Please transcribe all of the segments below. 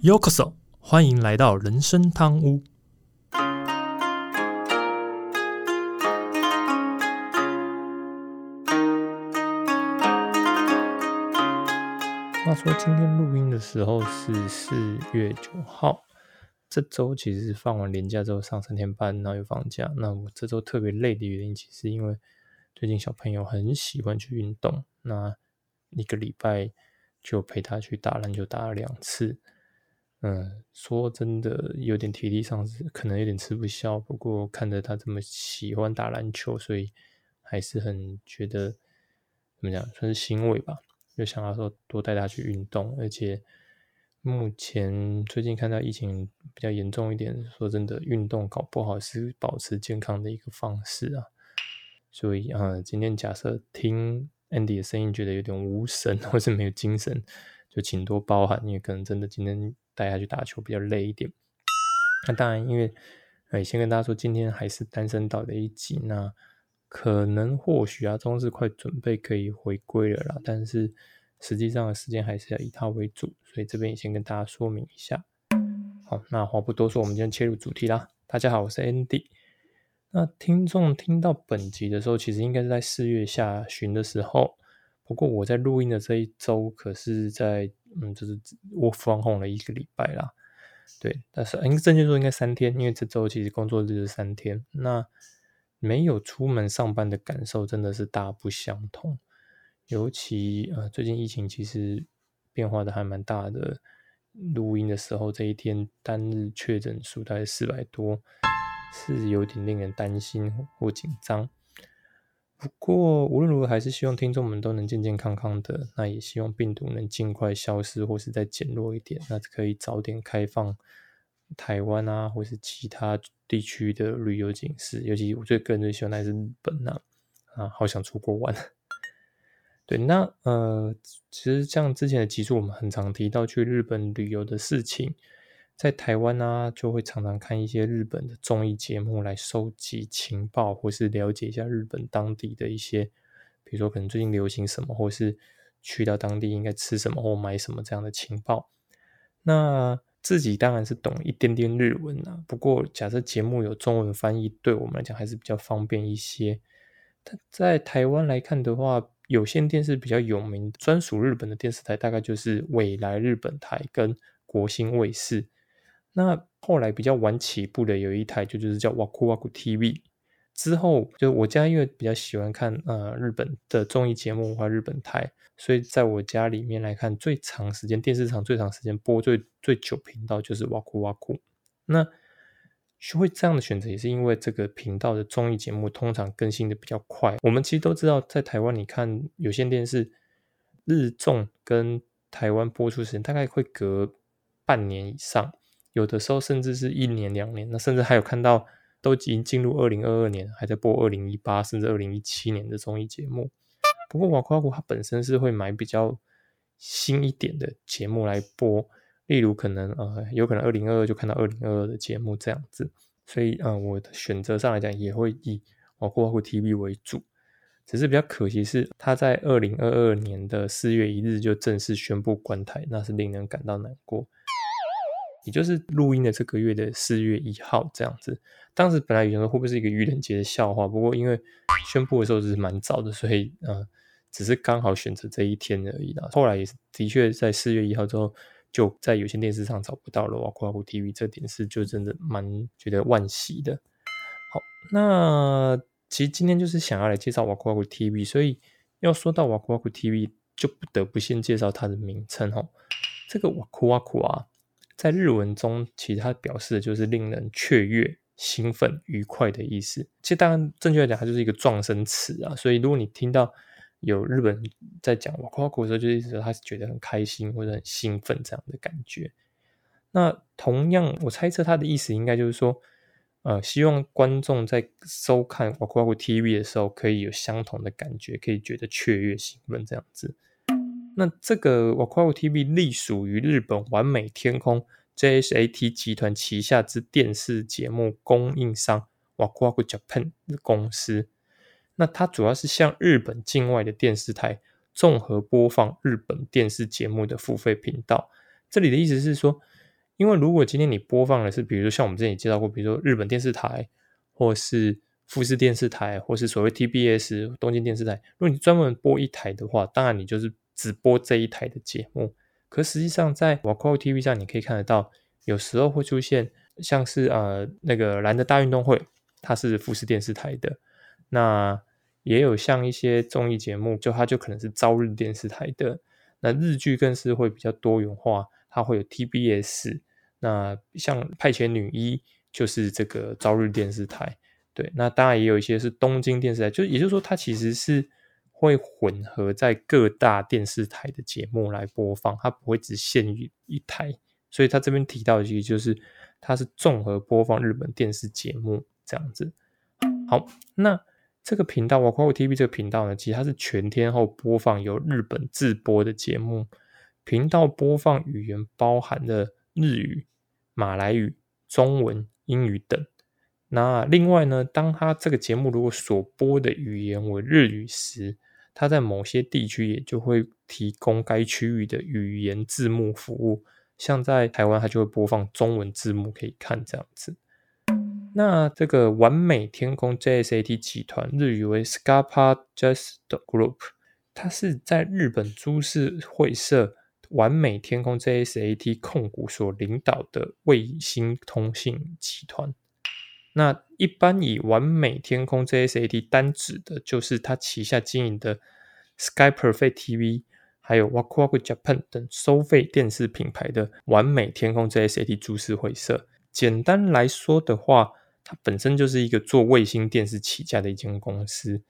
Yokoso，欢迎来到人生汤屋。话说今天录音的时候是四月九号，这周其实是放完年假之后上三天班，然后又放假。那我这周特别累的原因，其实因为最近小朋友很喜欢去运动，那一个礼拜就陪他去打篮球打了两次。嗯，说真的，有点体力上是可能有点吃不消。不过看着他这么喜欢打篮球，所以还是很觉得怎么讲，算是欣慰吧。就想要说多带他去运动，而且目前最近看到疫情比较严重一点，说真的，运动搞不好是保持健康的一个方式啊。所以啊，今天假设听 Andy 的声音觉得有点无神或是没有精神，就请多包涵，因为可能真的今天带他去打球比较累一点。那当然，因为哎，先跟大家说，今天还是单身岛的一集那。可能或许啊，中是快准备可以回归了啦，但是实际上的时间还是要以他为主，所以这边也先跟大家说明一下。好，那话不多说，我们今天切入主题啦。大家好，我是 Andy。那听众听到本集的时候，其实应该是在四月下旬的时候。不过我在录音的这一周，可是在嗯，就是我放空了一个礼拜啦。对，但是应该正确说应该三天，因为这周其实工作日是三天。那没有出门上班的感受真的是大不相同，尤其呃最近疫情其实变化的还蛮大的。录音的时候这一天单日确诊数大概四百多，是有点令人担心或紧张。不过无论如何，还是希望听众们都能健健康康的。那也希望病毒能尽快消失，或是再减弱一点，那可以早点开放。台湾啊，或是其他地区的旅游景色，尤其我最个人最喜欢的是日本呐，啊，好想出国玩。对，那呃，其实像之前的集数，我们很常提到去日本旅游的事情，在台湾呢，就会常常看一些日本的综艺节目来收集情报，或是了解一下日本当地的一些，比如说可能最近流行什么，或是去到当地应该吃什么或买什么这样的情报。那自己当然是懂一点点日文啊，不过假设节目有中文翻译，对我们来讲还是比较方便一些。但在台湾来看的话，有线电视比较有名、专属日本的电视台，大概就是未来日本台跟国兴卫视。那后来比较晚起步的有一台，就就是叫 Waku Waku TV。之后就我家因为比较喜欢看呃日本的综艺节目或日本台。所以在我家里面来看，最长时间电视上最长时间播最最久频道就是哇酷哇酷。那学会这样的选择，也是因为这个频道的综艺节目通常更新的比较快。我们其实都知道，在台湾你看有线电视日综跟台湾播出时间大概会隔半年以上，有的时候甚至是一年两年。那甚至还有看到都已经进入二零二二年，还在播二零一八甚至二零一七年的综艺节目。不过瓦库瓦库它本身是会买比较新一点的节目来播，例如可能呃有可能二零二二就看到二零二二的节目这样子，所以呃我的选择上来讲也会以瓦库瓦库 TV 为主，只是比较可惜是它在二零二二年的四月一日就正式宣布关台，那是令人感到难过。也就是录音的这个月的四月一号这样子，当时本来以为会不会是一个愚人节的笑话，不过因为宣布的时候是蛮早的，所以呃，只是刚好选择这一天而已啦。后来也是的确在四月一号之后，就在有线电视上找不到了哇酷哇酷 TV，这点是就真的蛮觉得惋惜的。好，那其实今天就是想要来介绍哇酷哇酷 TV，所以要说到哇酷哇酷 TV，就不得不先介绍它的名称哦。这个哇酷哇酷啊。在日文中，其实它表示的就是令人雀跃、兴奋、愉快的意思。其实当然，正确来讲，它就是一个撞声词啊。所以，如果你听到有日本在讲“哇夸夸”的时候，就意思说他是觉得很开心或者很兴奋这样的感觉。那同样，我猜测他的意思应该就是说，呃，希望观众在收看“哇夸夸 TV” 的时候，可以有相同的感觉，可以觉得雀跃、兴奋这样子。那这个瓦库瓦 TV 隶属于日本完美天空 JHAT 集团旗下之电视节目供应商瓦库瓦 Japan 的公司。那它主要是向日本境外的电视台综合播放日本电视节目的付费频道。这里的意思是说，因为如果今天你播放的是，比如说像我们之前也介绍过，比如说日本电视台，或是富士电视台，或是所谓 TBS 东京电视台，如果你专门播一台的话，当然你就是只播这一台的节目。可实际上在 w a k o TV 上，你可以看得到，有时候会出现像是呃那个蓝的大运动会，它是富士电视台的，那也有像一些综艺节目，就它就可能是朝日电视台的。那日剧更是会比较多元化，它会有 TBS，那像派遣女一就是这个朝日电视台，对，那当然也有一些是东京电视台，就也就是说它其实是会混合在各大电视台的节目来播放，它不会只限于一台，所以它这边提到的其实就是它是综合播放日本电视节目这样子。好，那。这个频道 w a k o TV 这个频道呢，其实它是全天候播放由日本自播的节目。频道播放语言包含了日语、马来语、中文、英语等。那另外呢，当它这个节目如果所播的语言为日语时，它在某些地区也就会提供该区域的语言字幕服务。像在台湾，它就会播放中文字幕可以看这样子。那这个完美天空 JSAT 集团，日语为 Scapa Just Group，它是在日本株式会社完美天空 JSAT 控股所领导的卫星通信集团。那一般以完美天空 JSAT 单指的，就是它旗下经营的 Sky Perfect TV，还有 Waku Waku Japan 等收费电视品牌的完美天空 JSAT 株式会社。简单来说的话，它本身就是一个做卫星电视起家的一间公司。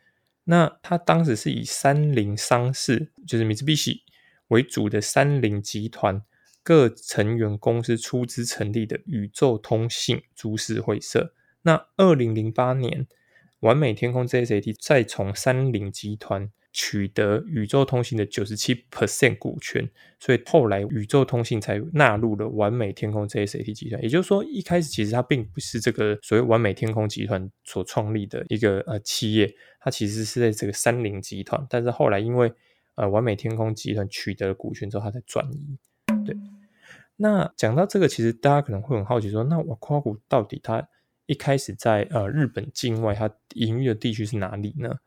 那它当时是以三菱商事，就是 Mitsubishi 为主的三菱集团各成员公司出资成立的宇宙通信株式会社。那二零零八年，完美天空 JSAT 再从三菱集团。取得宇宙通信的九十七 percent 股权，所以后来宇宙通信才纳入了完美天空 JSAT 集团。也就是说，一开始其实它并不是这个所谓完美天空集团所创立的一个呃企业，它其实是在这个三菱集团。但是后来因为呃完美天空集团取得了股权之后，它才转移。对，那讲到这个，其实大家可能会很好奇说，那瓦夸股到底它一开始在呃日本境外，它营运的地区是哪里呢？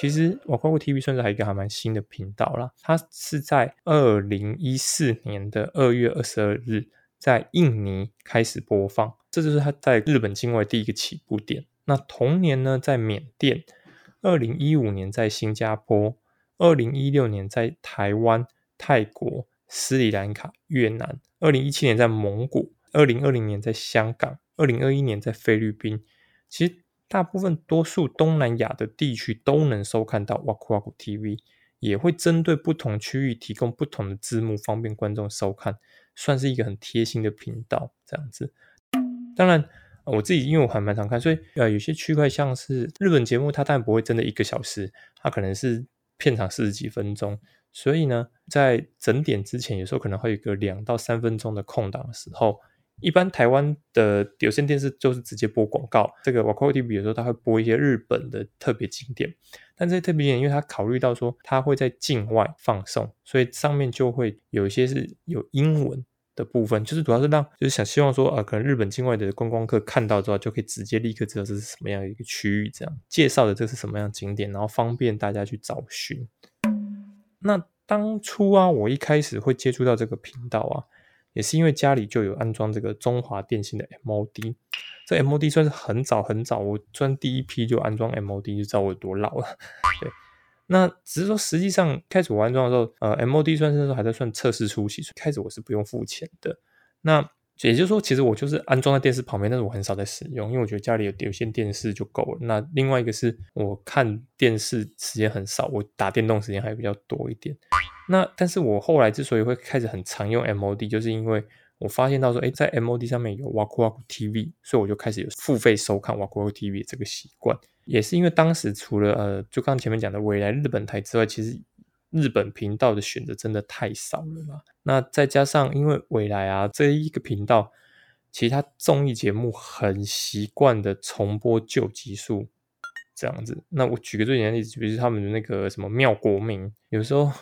其实我包括 TV 算是还一个还蛮新的频道啦，它是在二零一四年的二月二十二日在印尼开始播放，这就是它在日本境外第一个起步点。那同年呢，在缅甸，二零一五年在新加坡，二零一六年在台湾、泰国、斯里兰卡、越南，二零一七年在蒙古，二零二零年在香港，二零二一年在菲律宾。其实。大部分多数东南亚的地区都能收看到 Waku Waku TV，也会针对不同区域提供不同的字幕，方便观众收看，算是一个很贴心的频道。这样子，当然我自己因为我还蛮常看，所以呃有些区块像是日本节目，它当然不会真的一个小时，它可能是片长四十几分钟，所以呢，在整点之前，有时候可能会有个两到三分钟的空档的时候。一般台湾的有线电视就是直接播广告，这个 Waku TV 有时候它会播一些日本的特别景点，但这些特别景点，因为它考虑到说它会在境外放送，所以上面就会有一些是有英文的部分，就是主要是让就是想希望说啊，可能日本境外的观光客看到之后就可以直接立刻知道这是什么样的一个区域，这样介绍的这是什么样景点，然后方便大家去找寻。那当初啊，我一开始会接触到这个频道啊。也是因为家里就有安装这个中华电信的 MOD，这 MOD 算是很早很早，我算第一批就安装 MOD，就知道我有多老了。对，那只是说实际上开始我安装的时候，呃，MOD 算是还在算测试初期，开始我是不用付钱的。那也就是说，其实我就是安装在电视旁边，但是我很少在使用，因为我觉得家里有有线电视就够了。那另外一个是我看电视时间很少，我打电动时间还比较多一点。那但是我后来之所以会开始很常用 MOD，就是因为我发现到说，哎，在 MOD 上面有 Waku Waku TV，所以我就开始有付费收看 Waku Waku TV 这个习惯。也是因为当时除了呃，就刚前面讲的未来日本台之外，其实日本频道的选择真的太少了嘛。那再加上因为未来啊这一个频道，其他综艺节目很习惯的重播旧集数这样子。那我举个最简单的例子，比如他们的那个什么妙国民，有时候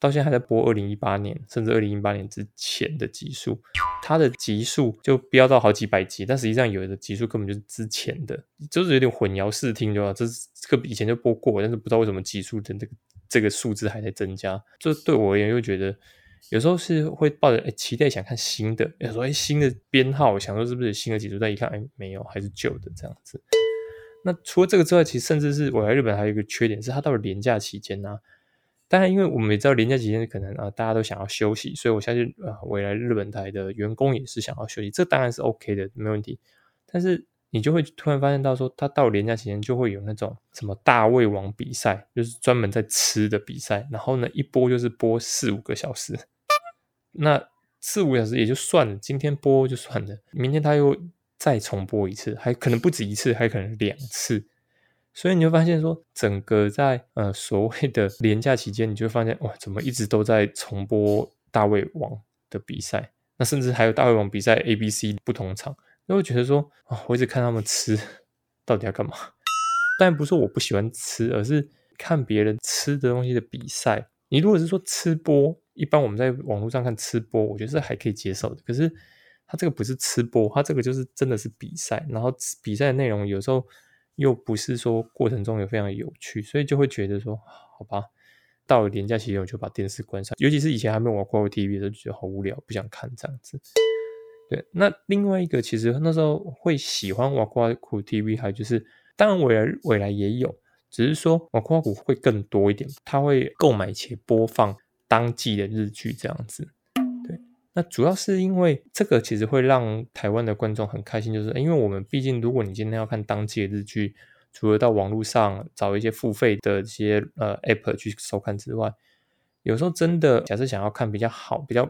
到现在还在播二零一八年甚至二零一八年之前的集数，它的集数就飙到好几百集，但实际上有的集数根本就是之前的，就是有点混淆视听，对吧？这是个以前就播过，但是不知道为什么集数的这个这个数字还在增加。就对我而言又觉得有时候是会抱着期待想看新的，有时候哎新的编号想说是不是新的集数，但一看哎没有，还是旧的这样子。那除了这个之外，其实甚至是我来日本还有一个缺点是，它到了年假期间呢。当然，因为我们也知道连假期间可能啊，大家都想要休息，所以我相信啊，未来日本台的员工也是想要休息，这当然是 OK 的，没问题。但是你就会突然发现到说，他到连假期间就会有那种什么大胃王比赛，就是专门在吃的比赛，然后呢一播就是播四五个小时，那四五个小时也就算了，今天播就算了，明天他又再重播一次，还可能不止一次，还可能两次。所以你会发现，说整个在呃所谓的 廉价期间，你就会发现哇，怎么一直都在重播大胃王的比赛？那甚至还有大胃王比赛 A、B、C 不同场，那会觉得说啊，我一直看他们吃，到底要干嘛？当然不是说我不喜欢吃，而是看别人吃的东西的比赛。你如果是说吃播，一般我们在网络上看吃播，我觉得是还可以接受的。可是他这个不是吃播，他这个就是真的是比赛，然后比赛的内容有时候。又不是说过程中有非常有趣，所以就会觉得说，好吧，到了年假期间我就把电视关上。尤其是以前还没有玩过 TV 的时候，觉得好无聊，不想看这样子。对，那另外一个其实那时候会喜欢玩酷酷 TV，还有就是当然未来未来也有，只是说玩酷酷会更多一点，他会购买且播放当季的日剧这样子。那主要是因为这个，其实会让台湾的观众很开心，就是因为我们毕竟，如果你今天要看当季的日剧，除了到网络上找一些付费的这些呃 app 去收看之外，有时候真的假设想要看比较好、比较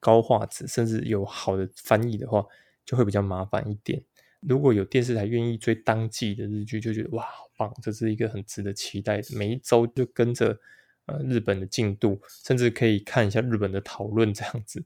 高画质，甚至有好的翻译的话，就会比较麻烦一点。如果有电视台愿意追当季的日剧，就觉得哇，好棒！这是一个很值得期待，每一周就跟着。呃，日本的进度，甚至可以看一下日本的讨论这样子。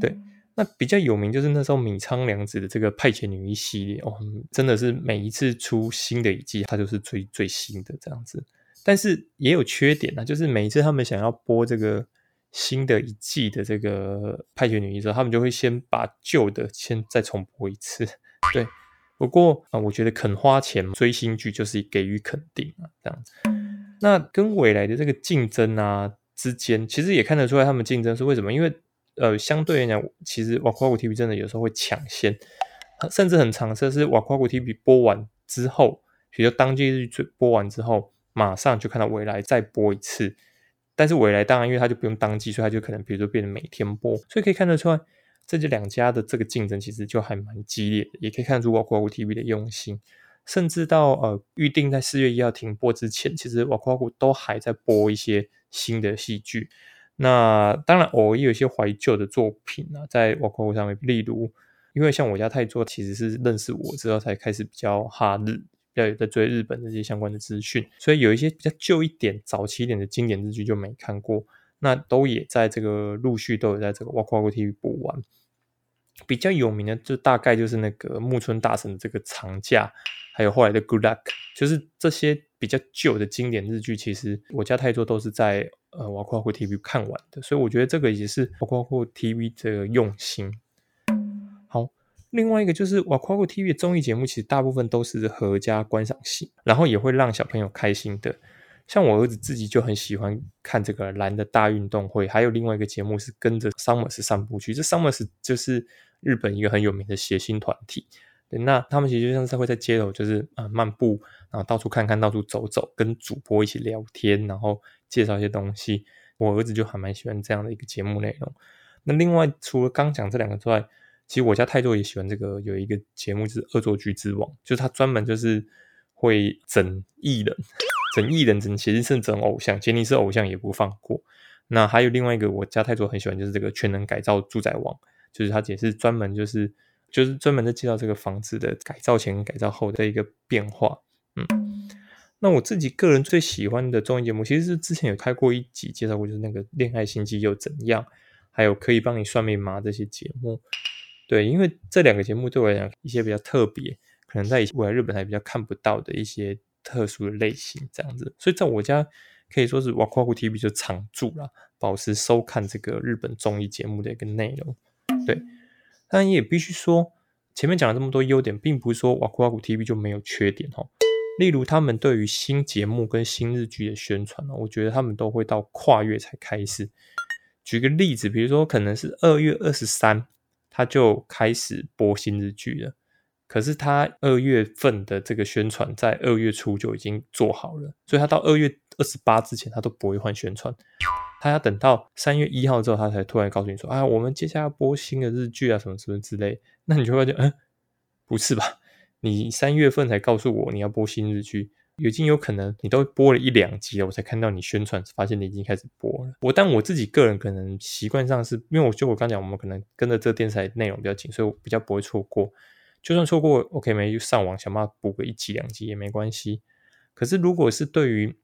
对，那比较有名就是那时候米仓凉子的这个派遣女一系列哦，真的是每一次出新的一季，它就是最最新的这样子。但是也有缺点啊，就是每一次他们想要播这个新的一季的这个派遣女一时候，他们就会先把旧的先再重播一次。对，不过啊，我觉得肯花钱追新剧就是给予肯定啊，这样子。那跟未来的这个竞争啊之间，其实也看得出来他们竞争是为什么？因为呃，相对来讲，其实瓦夸古 TV 真的有时候会抢先，甚至很长的是瓦夸古 TV 播完之后，比如当季日播完之后，马上就看到未来再播一次。但是未来当然因为它就不用当季，所以它就可能比如说变成每天播，所以可以看得出来，这两家的这个竞争其实就还蛮激烈的，也可以看出瓦夸古 TV 的用心。甚至到呃预定在四月一号停播之前，其实瓦库瓦库都还在播一些新的戏剧。那当然偶尔也有一些怀旧的作品啊，在瓦库瓦库上面，例如因为像我家太做其实是认识我之后才开始比较哈日，比较有在追日本这些相关的资讯，所以有一些比较旧一点、早期一点的经典日剧就没看过，那都也在这个陆续都有在这个瓦库瓦库 TV 播完。比较有名的就大概就是那个木村大神的这个长假。还有后来的 Good Luck，就是这些比较旧的经典日剧，其实我家太多都是在呃瓦库库 TV 看完的，所以我觉得这个也是瓦库库 TV 的用心。好，另外一个就是瓦库库 TV 的综艺节目，其实大部分都是合家观赏性，然后也会让小朋友开心的。像我儿子自己就很喜欢看这个蓝的大运动会，还有另外一个节目是跟着 Summers 散步去，这 Summers 就是日本一个很有名的谐星团体。那他们其实就像是会在街头，就是啊漫步，然后到处看看，到处走走，跟主播一起聊天，然后介绍一些东西。我儿子就还蛮喜欢这样的一个节目内容。那另外除了刚讲这两个之外，其实我家泰多也喜欢这个，有一个节目就是《恶作剧之王》，就是他专门就是会整艺人，整艺人，整其实是整偶像，杰尼是偶像也不放过。那还有另外一个我家泰多很喜欢，就是这个《全能改造住宅王》，就是他也是专门就是。就是专门在介绍这个房子的改造前、改造后的一个变化。嗯，那我自己个人最喜欢的综艺节目，其实是之前有开过一集介绍过，就是那个《恋爱心机》又怎样，还有可以帮你算命吗这些节目。对，因为这两个节目对我来讲，一些比较特别，可能在未来日本还比较看不到的一些特殊的类型这样子，所以在我家可以说是哇夸酷 TV 就常驻了，保持收看这个日本综艺节目的一个内容。对。但也必须说，前面讲了这么多优点，并不是说哇酷哇酷 TV 就没有缺点哦。例如他们对于新节目跟新日剧的宣传呢，我觉得他们都会到跨月才开始。举个例子，比如说可能是二月二十三，他就开始播新日剧了。可是他二月份的这个宣传在二月初就已经做好了，所以他到二月二十八之前他都不会换宣传，他要等到三月一号之后，他才突然告诉你说：“啊，我们接下来播新的日剧啊，什么什么之类。”那你就会发现，嗯，不是吧？你三月份才告诉我你要播新日剧，已经有可能你都播了一两集了，我才看到你宣传，发现你已经开始播了。我但我自己个人可能习惯上是因为我就我刚讲，我们可能跟着这电视台内容比较紧，所以我比较不会错过。就算错过，OK 没就上网想办法补个一集两集也没关系。可是如果是对于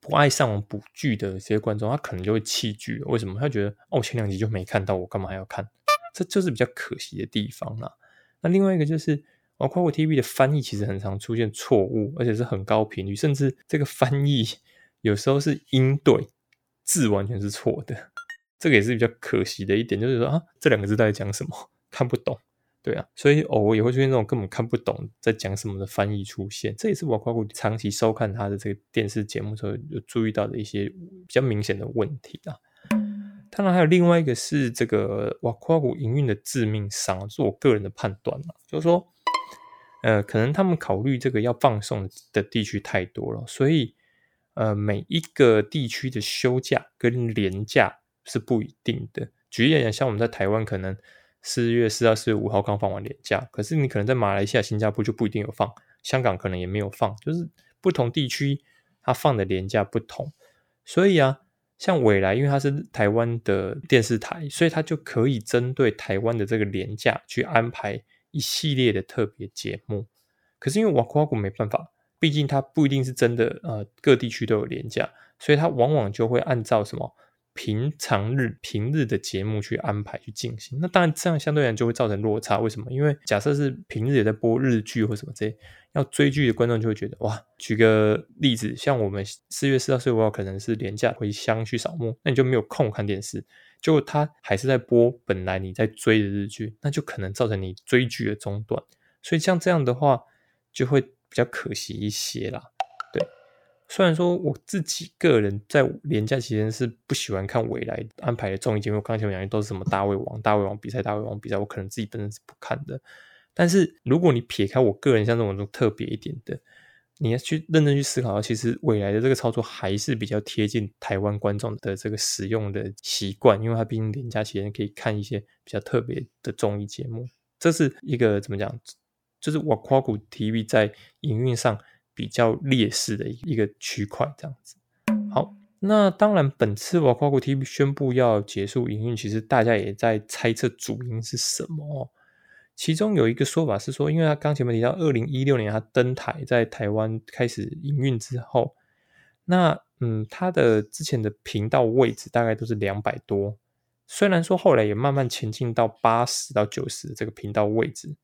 不爱上网补剧的这些观众，他可能就会弃剧。为什么？他觉得哦，前两集就没看到，我干嘛还要看？这就是比较可惜的地方啦。那另外一个就是，哦，跨国 TV 的翻译其实很常出现错误，而且是很高频率，甚至这个翻译有时候是音对字完全是错的。这个也是比较可惜的一点，就是说啊，这两个字在讲什么？看不懂。对啊，所以偶尔也会出现那种根本看不懂在讲什么的翻译出现，这也是我夸夸长期收看他的这个电视节目时候有注意到的一些比较明显的问题啊。当然还有另外一个是这个瓦夸古营运的致命伤，是我个人的判断啊，就是说，呃，可能他们考虑这个要放送的地区太多了，所以呃每一个地区的休假跟年假是不一定的。举例讲，像我们在台湾可能。四月四到、四月五号刚放完年假，可是你可能在马来西亚、新加坡就不一定有放，香港可能也没有放，就是不同地区它放的年假不同。所以啊，像未来，因为它是台湾的电视台，所以它就可以针对台湾的这个年假去安排一系列的特别节目。可是因为瓦库瓦古没办法，毕竟它不一定是真的，呃，各地区都有年假，所以它往往就会按照什么？平常日平日的节目去安排去进行，那当然这样相对来就会造成落差。为什么？因为假设是平日也在播日剧或什么这些，要追剧的观众就会觉得哇。举个例子，像我们四月四到、四五号可能是连假回乡去扫墓，那你就没有空看电视，就他还是在播本来你在追的日剧，那就可能造成你追剧的中断。所以像这样的话，就会比较可惜一些啦。虽然说我自己个人在年假期间是不喜欢看未来安排的综艺节目，刚才前面讲的都是什么大胃王、大胃王比赛、大胃王比赛，我可能自己本身是不看的。但是如果你撇开我个人像这种特别一点的，你要去认真去思考，其实未来的这个操作还是比较贴近台湾观众的这个使用的习惯，因为它毕竟年假期间可以看一些比较特别的综艺节目，这是一个怎么讲？就是我夸古 TV 在营运上。比较劣势的一个区块，这样子。好，那当然，本次瓦夸古 T 宣布要结束营运，其实大家也在猜测主因是什么。其中有一个说法是说，因为他刚前面提到，二零一六年他登台在台湾开始营运之后，那嗯，他的之前的频道位置大概都是两百多，虽然说后来也慢慢前进到八十到九十这个频道位置，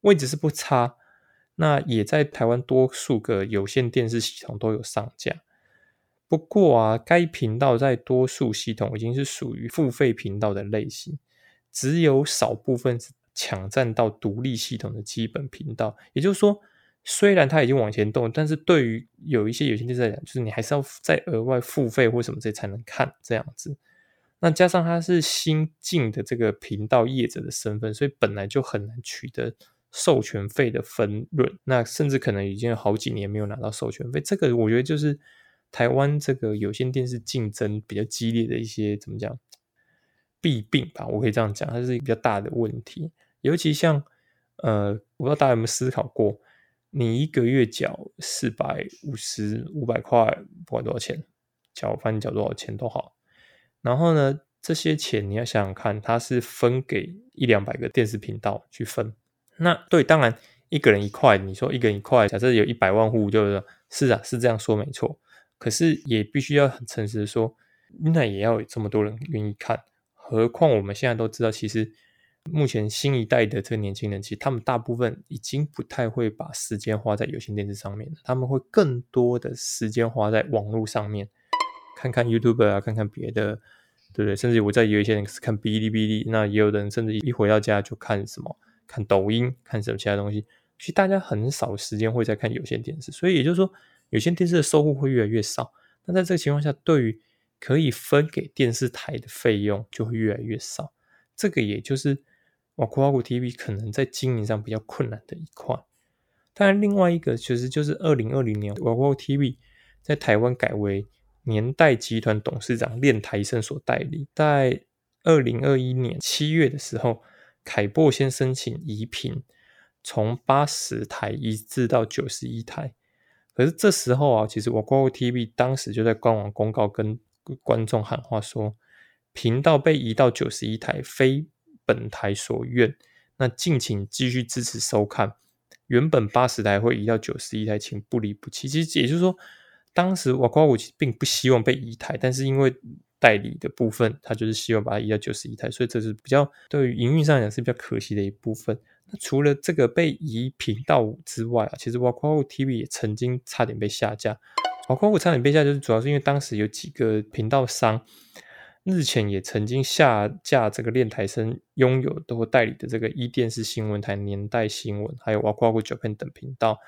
位置是不差。那也在台湾多数个有线电视系统都有上架，不过啊，该频道在多数系统已经是属于付费频道的类型，只有少部分是抢占到独立系统的基本频道。也就是说，虽然它已经往前动，但是对于有一些有线电视来讲，就是你还是要再额外付费或什么这才能看这样子。那加上它是新进的这个频道业者的身份，所以本来就很难取得。授权费的分润，那甚至可能已经有好几年没有拿到授权费。这个我觉得就是台湾这个有线电视竞争比较激烈的一些怎么讲弊病吧，我可以这样讲，它是一个比较大的问题。尤其像呃，我不知道大家有没有思考过，你一个月缴四百五十五百块，不管多少钱，缴反正缴多少钱都好。然后呢，这些钱你要想想看，它是分给一两百个电视频道去分。那对，当然一个人一块，你说一个人一块，假设有一百万户，就是是啊，是这样说没错。可是也必须要很诚实的说，那也要有这么多人愿意看。何况我们现在都知道，其实目前新一代的这个年轻人，其实他们大部分已经不太会把时间花在有线电视上面他们会更多的时间花在网络上面，看看 YouTube 啊，看看别的对不对？甚至我在有一些人是看哔哩哔哩，那也有人甚至一回到家就看什么，看抖音，看什么其他东西。其实大家很少时间会在看有线电视，所以也就是说，有线电视的收入会越来越少。那在这个情况下，对于可以分给电视台的费用就会越来越少。这个也就是哇酷哇酷 TV 可能在经营上比较困难的一块。当然，另外一个其实就是二零二零年哇酷哇酷 TV 在台湾改为年代集团董事长练台生所代理。在二零二一年七月的时候，凯擘先申请移频，从八十台移至到九十一台。可是这时候啊，其实我酷酷 TV 当时就在官网公告跟观众喊话说，频道被移到九十一台，非本台所愿。那敬请继续支持收看。原本八十台会移到九十一台，请不离不弃。其实也就是说，当时我酷酷并不希望被移台，但是因为代理的部分，他就是希望把它移到九十一台，所以这是比较对于营运上讲是比较可惜的一部分。那除了这个被移频道之外啊，其实 w a k o TV 也曾经差点被下架。w a k o 差点被下，就是主要是因为当时有几个频道商日前也曾经下架这个练台生拥有或代理的这个一电视新闻台、年代新闻，还有 w a k o Japan 等频道。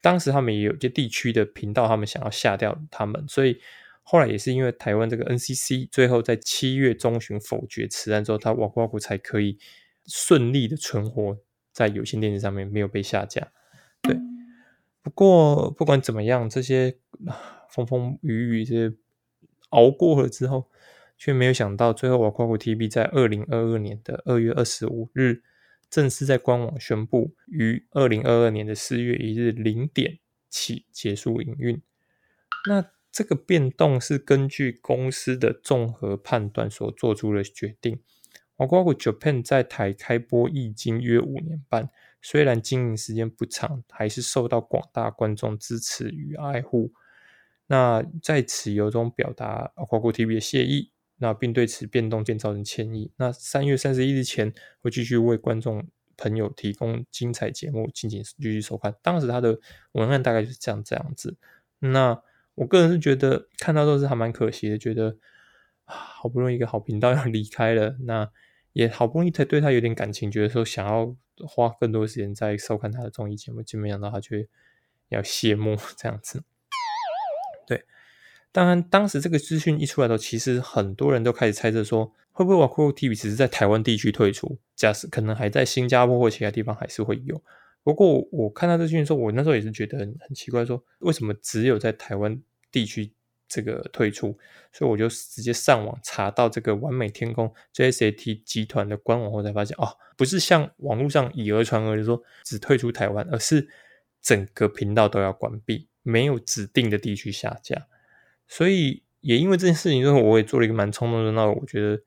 当时他们也有一些地区的频道，他们想要下掉他们，所以后来也是因为台湾这个 NCC 最后在七月中旬否决此案之后，他 w a k o 才可以顺利的存活。在有线电视上面没有被下架，对。不过不管怎么样，这些风风雨雨这些熬过了之后，却没有想到最后我酷酷 TV 在二零二二年的二月二十五日正式在官网宣布，于二零二二年的四月一日零点起结束营运。那这个变动是根据公司的综合判断所做出的决定。我国 Japan 在台开播已经约五年半，虽然经营时间不长，还是受到广大观众支持与爱护。那在此由衷表达我国 TV 的谢意，那并对此变动建造成歉意。那三月三十一日前会继续为观众朋友提供精彩节目，敬请继续收看。当时他的文案大概就是这样这样子。那我个人是觉得看到都是还蛮可惜的，觉得好不容易一个好频道要 离开了，那。也好不容易才对他有点感情，觉得说想要花更多时间在收看他的综艺节目，就没想到他却要谢幕 这样子。对，当然当时这个资讯一出来的时候，其实很多人都开始猜测说，会不会瓦酷 TV 只是在台湾地区退出，假使可能还在新加坡或其他地方还是会有。不过我看到这讯息说，我那时候也是觉得很很奇怪，说为什么只有在台湾地区？这个退出，所以我就直接上网查到这个完美天空 JSAT 集团的官网后，才发现哦，不是像网络上以讹传讹的说只退出台湾，而是整个频道都要关闭，没有指定的地区下架。所以也因为这件事情之后，我也做了一个蛮冲动的，那我觉得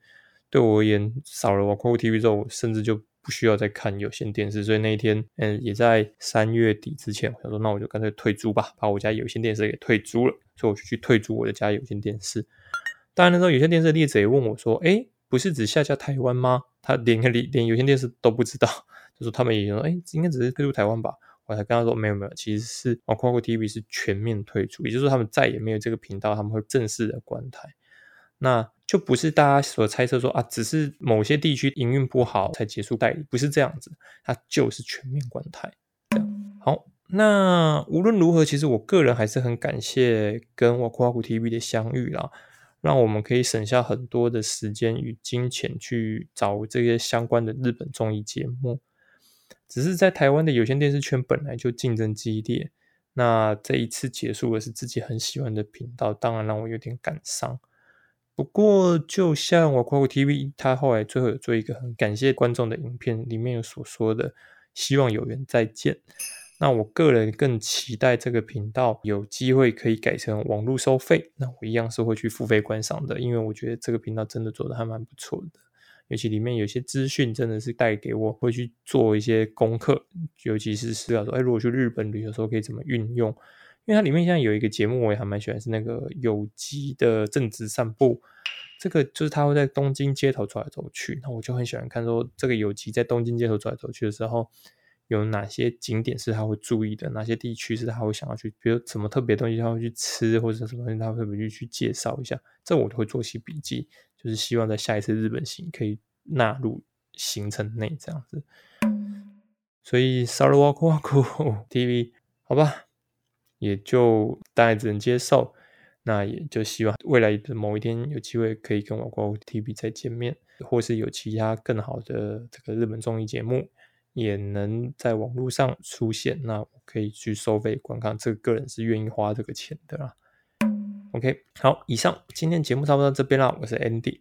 对我而言，少了我 QQ TV 之后，我甚至就。不需要再看有线电视，所以那一天，嗯，也在三月底之前，我想说那我就干脆退租吧，把我家有线电视给退租了，所以我就去退租我的家有线电视。当然那时候有线电视的业者也问我说：“哎，不是只下架台湾吗？他连个连连有线电视都不知道，就说他们也说，哎，应该只是退出台湾吧？”我才跟他说：“没有没有，其实是哦，Coco TV 是全面退出，也就是说他们再也没有这个频道，他们会正式的关台。”那就不是大家所猜测说啊，只是某些地区营运不好才结束代理，不是这样子，它就是全面关台。好，那无论如何，其实我个人还是很感谢跟我酷酷 TV 的相遇啦，让我们可以省下很多的时间与金钱去找这些相关的日本综艺节目。只是在台湾的有线电视圈本来就竞争激烈，那这一次结束的是自己很喜欢的频道，当然让我有点感伤。不过，就像我 Coco TV，他后来最后有做一个很感谢观众的影片，里面有所说的，希望有缘再见。那我个人更期待这个频道有机会可以改成网络收费，那我一样是会去付费观赏的，因为我觉得这个频道真的做的还蛮不错的，尤其里面有些资讯真的是带给我会去做一些功课，尤其是思考说，哎，如果去日本旅游时候可以怎么运用。因为它里面现在有一个节目，我也还蛮喜欢，是那个有机的正直散步。这个就是他会在东京街头走来走去，那我就很喜欢看说这个有机在东京街头走来走去的时候，有哪些景点是他会注意的，哪些地区是他会想要去，比如什么特别东西他会去吃，或者什么东西他会特别去去介绍一下，这我都会做些笔记，就是希望在下一次日本行可以纳入行程内这样子。所以 Sorry Walk Walk TV 好吧，也就大概只能接受。那也就希望未来的某一天有机会可以跟我国 TV 再见面，或是有其他更好的这个日本综艺节目也能在网络上出现，那我可以去收费观看，这个个人是愿意花这个钱的啦。OK，好，以上今天节目差不多到这边啦，我是 Andy。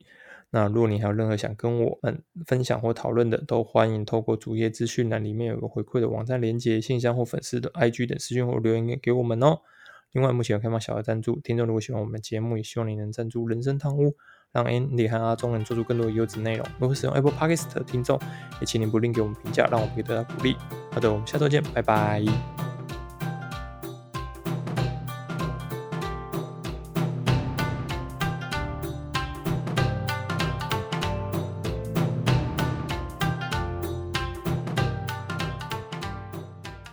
那如果你还有任何想跟我们分享或讨论的，都欢迎透过主页资讯栏里面有个回馈的网站连接、信箱或粉丝的 IG 等私讯或留言给我们哦。另外，目前有开放小额赞助，听众如果喜欢我们节目，也希望你能赞助人生汤屋，让 Andy 和阿忠能做出更多的优质内容。如果使用 Apple Podcast 的听众，也请您不吝给我们评价，让我们可以得到鼓励。好的，我们下周见，拜拜。